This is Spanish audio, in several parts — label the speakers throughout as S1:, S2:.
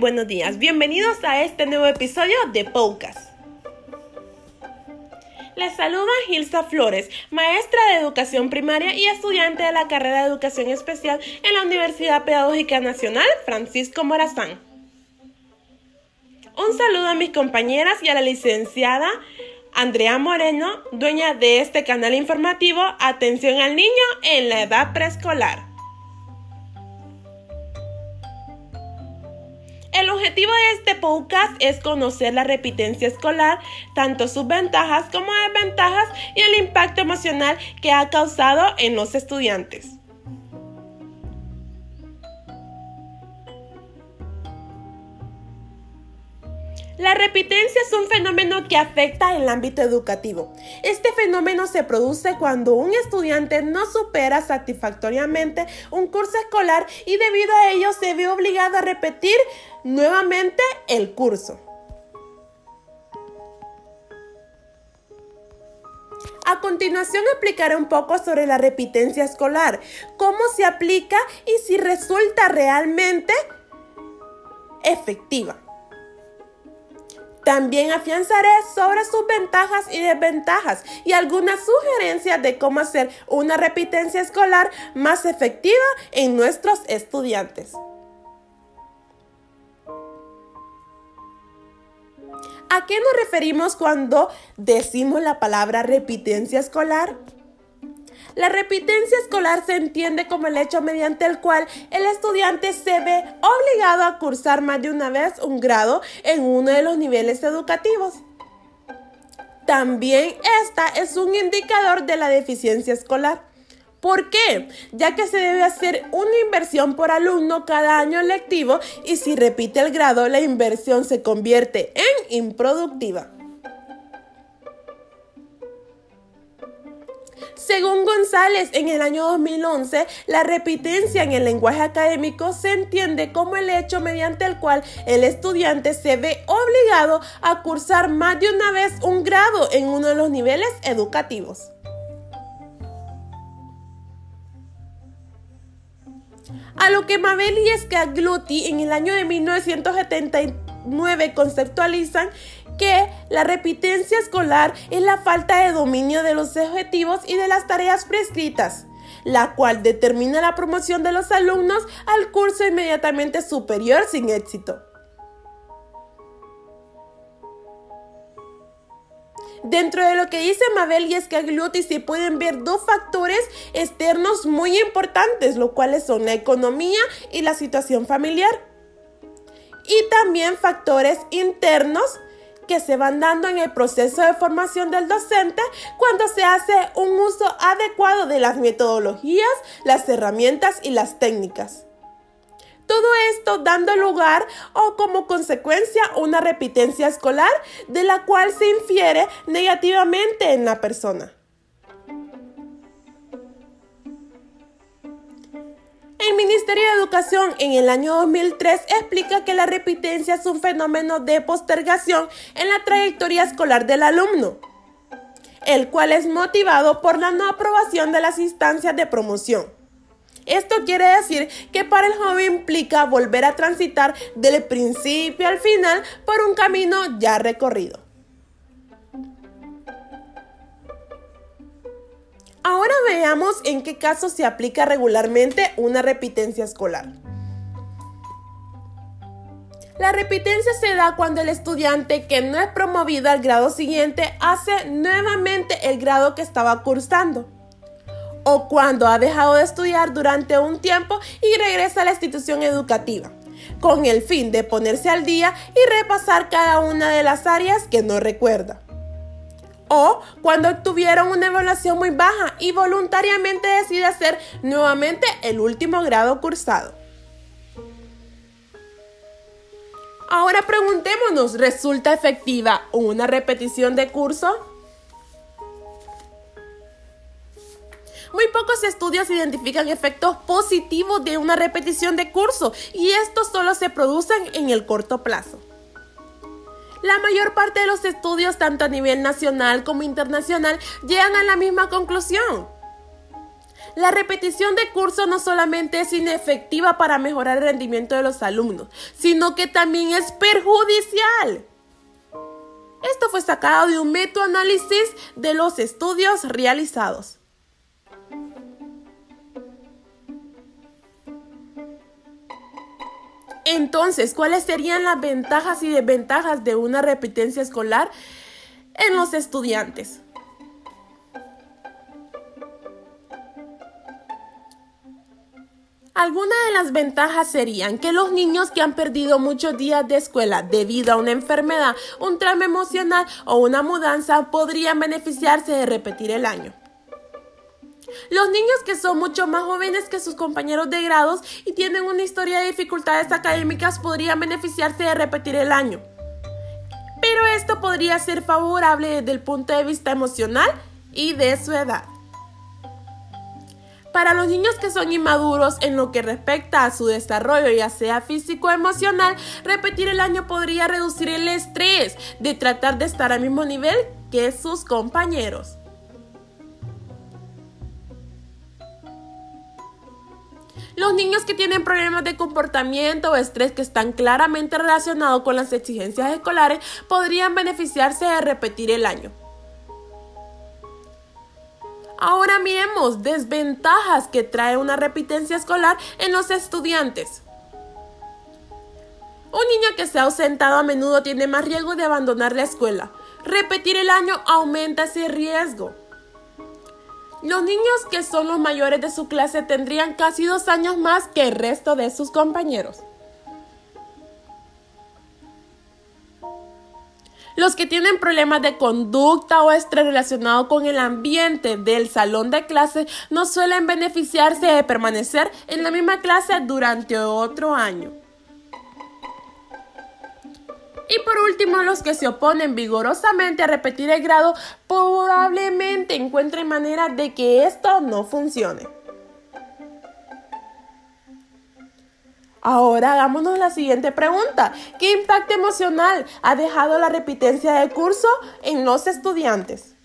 S1: buenos días. Bienvenidos a este nuevo episodio de Poucas. Les saluda Gilsa Flores, maestra de educación primaria y estudiante de la carrera de educación especial en la Universidad Pedagógica Nacional Francisco Morazán. Un saludo a mis compañeras y a la licenciada Andrea Moreno, dueña de este canal informativo Atención al Niño en la Edad Preescolar. El objetivo de este podcast es conocer la repitencia escolar, tanto sus ventajas como desventajas y el impacto emocional que ha causado en los estudiantes. La repitencia es un fenómeno que afecta el ámbito educativo. Este fenómeno se produce cuando un estudiante no supera satisfactoriamente un curso escolar y debido a ello se ve obligado a repetir nuevamente el curso. A continuación explicaré un poco sobre la repitencia escolar, cómo se aplica y si resulta realmente efectiva. También afianzaré sobre sus ventajas y desventajas y algunas sugerencias de cómo hacer una repitencia escolar más efectiva en nuestros estudiantes. ¿A qué nos referimos cuando decimos la palabra repitencia escolar? La repitencia escolar se entiende como el hecho mediante el cual el estudiante se ve obligado a cursar más de una vez un grado en uno de los niveles educativos. También esta es un indicador de la deficiencia escolar. ¿Por qué? Ya que se debe hacer una inversión por alumno cada año lectivo y si repite el grado la inversión se convierte en improductiva. Según González, en el año 2011, la repitencia en el lenguaje académico se entiende como el hecho mediante el cual el estudiante se ve obligado a cursar más de una vez un grado en uno de los niveles educativos. A lo que Mabel y Scagluti en el año de 1979 conceptualizan que la repitencia escolar es la falta de dominio de los objetivos y de las tareas prescritas, la cual determina la promoción de los alumnos al curso inmediatamente superior sin éxito. Dentro de lo que dice Mabel y Scagluti se pueden ver dos factores externos muy importantes, los cuales son la economía y la situación familiar. Y también factores internos que se van dando en el proceso de formación del docente cuando se hace un uso adecuado de las metodologías, las herramientas y las técnicas. Todo esto dando lugar o como consecuencia una repitencia escolar de la cual se infiere negativamente en la persona. El Ministerio de Educación en el año 2003 explica que la repitencia es un fenómeno de postergación en la trayectoria escolar del alumno, el cual es motivado por la no aprobación de las instancias de promoción. Esto quiere decir que para el joven implica volver a transitar del principio al final por un camino ya recorrido. Ahora veamos en qué casos se aplica regularmente una repitencia escolar. La repitencia se da cuando el estudiante que no es promovido al grado siguiente hace nuevamente el grado que estaba cursando o cuando ha dejado de estudiar durante un tiempo y regresa a la institución educativa, con el fin de ponerse al día y repasar cada una de las áreas que no recuerda. O cuando obtuvieron una evaluación muy baja y voluntariamente decide hacer nuevamente el último grado cursado. Ahora preguntémonos, ¿resulta efectiva una repetición de curso? Muy pocos estudios identifican efectos positivos de una repetición de curso y estos solo se producen en el corto plazo. La mayor parte de los estudios, tanto a nivel nacional como internacional, llegan a la misma conclusión. La repetición de curso no solamente es inefectiva para mejorar el rendimiento de los alumnos, sino que también es perjudicial. Esto fue sacado de un metoanálisis de los estudios realizados. Entonces, ¿cuáles serían las ventajas y desventajas de una repitencia escolar en los estudiantes? Algunas de las ventajas serían que los niños que han perdido muchos días de escuela debido a una enfermedad, un trauma emocional o una mudanza podrían beneficiarse de repetir el año. Los niños que son mucho más jóvenes que sus compañeros de grados y tienen una historia de dificultades académicas podrían beneficiarse de repetir el año. Pero esto podría ser favorable desde el punto de vista emocional y de su edad. Para los niños que son inmaduros en lo que respecta a su desarrollo, ya sea físico o emocional, repetir el año podría reducir el estrés de tratar de estar al mismo nivel que sus compañeros. Los niños que tienen problemas de comportamiento o estrés que están claramente relacionados con las exigencias escolares podrían beneficiarse de repetir el año. Ahora miremos desventajas que trae una repitencia escolar en los estudiantes. Un niño que se ha ausentado a menudo tiene más riesgo de abandonar la escuela. Repetir el año aumenta ese riesgo. Los niños que son los mayores de su clase tendrían casi dos años más que el resto de sus compañeros. Los que tienen problemas de conducta o estrés relacionado con el ambiente del salón de clase no suelen beneficiarse de permanecer en la misma clase durante otro año. Y por último, los que se oponen vigorosamente a repetir el grado probablemente encuentren manera de que esto no funcione. Ahora hagámonos la siguiente pregunta. ¿Qué impacto emocional ha dejado la repitencia del curso en los estudiantes?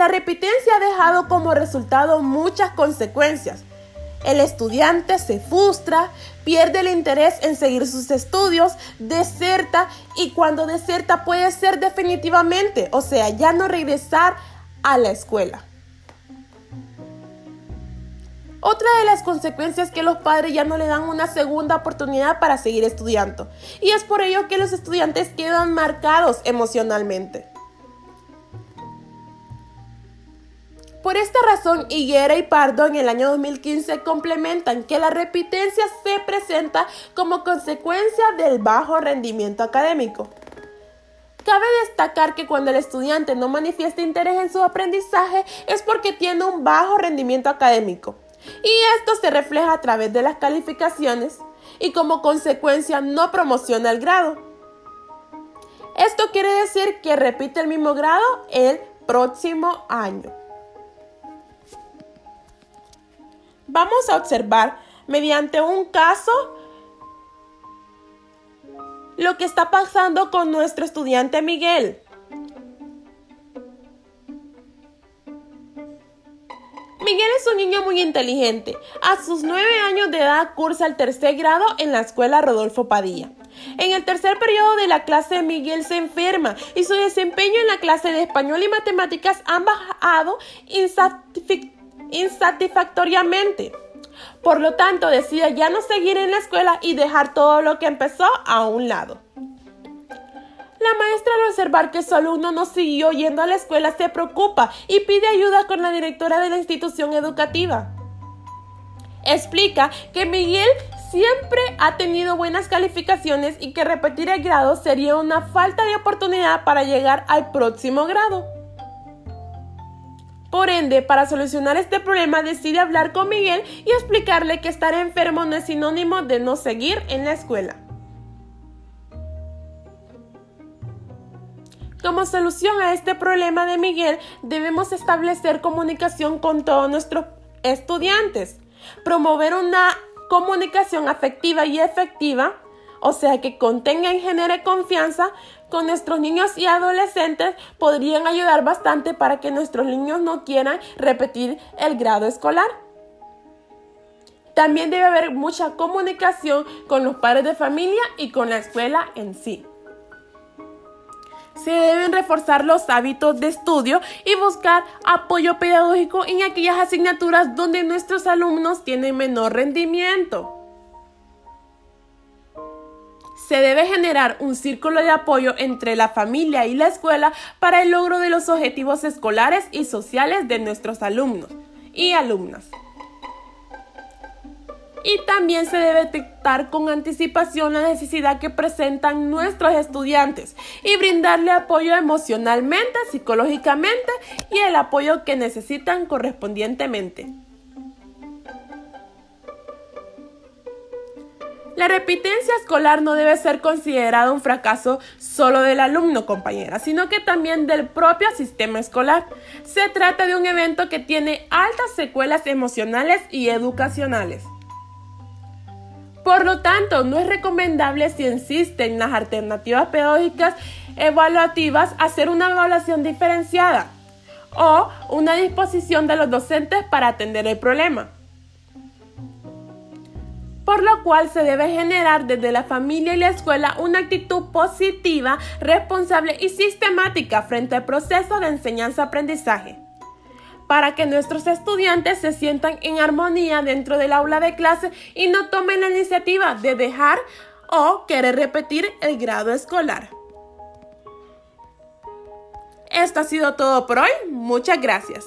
S1: La repitencia ha dejado como resultado muchas consecuencias. El estudiante se frustra, pierde el interés en seguir sus estudios, deserta y cuando deserta puede ser definitivamente, o sea, ya no regresar a la escuela. Otra de las consecuencias es que los padres ya no le dan una segunda oportunidad para seguir estudiando. Y es por ello que los estudiantes quedan marcados emocionalmente. Por esta razón, Higuera y Pardo en el año 2015 complementan que la repitencia se presenta como consecuencia del bajo rendimiento académico. Cabe destacar que cuando el estudiante no manifiesta interés en su aprendizaje es porque tiene un bajo rendimiento académico. Y esto se refleja a través de las calificaciones y como consecuencia no promociona el grado. Esto quiere decir que repite el mismo grado el próximo año. Vamos a observar mediante un caso lo que está pasando con nuestro estudiante Miguel. Miguel es un niño muy inteligente. A sus nueve años de edad cursa el tercer grado en la escuela Rodolfo Padilla. En el tercer periodo de la clase Miguel se enferma y su desempeño en la clase de español y matemáticas ha bajado insatisfactoriamente insatisfactoriamente. Por lo tanto, decide ya no seguir en la escuela y dejar todo lo que empezó a un lado. La maestra al observar que su alumno no siguió yendo a la escuela se preocupa y pide ayuda con la directora de la institución educativa. Explica que Miguel siempre ha tenido buenas calificaciones y que repetir el grado sería una falta de oportunidad para llegar al próximo grado. Por ende, para solucionar este problema decide hablar con Miguel y explicarle que estar enfermo no es sinónimo de no seguir en la escuela. Como solución a este problema de Miguel, debemos establecer comunicación con todos nuestros estudiantes, promover una comunicación afectiva y efectiva, o sea que contenga y genere confianza con nuestros niños y adolescentes podrían ayudar bastante para que nuestros niños no quieran repetir el grado escolar. También debe haber mucha comunicación con los padres de familia y con la escuela en sí. Se deben reforzar los hábitos de estudio y buscar apoyo pedagógico en aquellas asignaturas donde nuestros alumnos tienen menor rendimiento. Se debe generar un círculo de apoyo entre la familia y la escuela para el logro de los objetivos escolares y sociales de nuestros alumnos y alumnas. Y también se debe detectar con anticipación la necesidad que presentan nuestros estudiantes y brindarle apoyo emocionalmente, psicológicamente y el apoyo que necesitan correspondientemente. La repitencia escolar no debe ser considerada un fracaso solo del alumno, compañera, sino que también del propio sistema escolar. Se trata de un evento que tiene altas secuelas emocionales y educacionales. Por lo tanto, no es recomendable si existen las alternativas pedagógicas evaluativas hacer una evaluación diferenciada o una disposición de los docentes para atender el problema. Por lo cual se debe generar desde la familia y la escuela una actitud positiva, responsable y sistemática frente al proceso de enseñanza-aprendizaje para que nuestros estudiantes se sientan en armonía dentro del aula de clase y no tomen la iniciativa de dejar o querer repetir el grado escolar. Esto ha sido todo por hoy. Muchas gracias.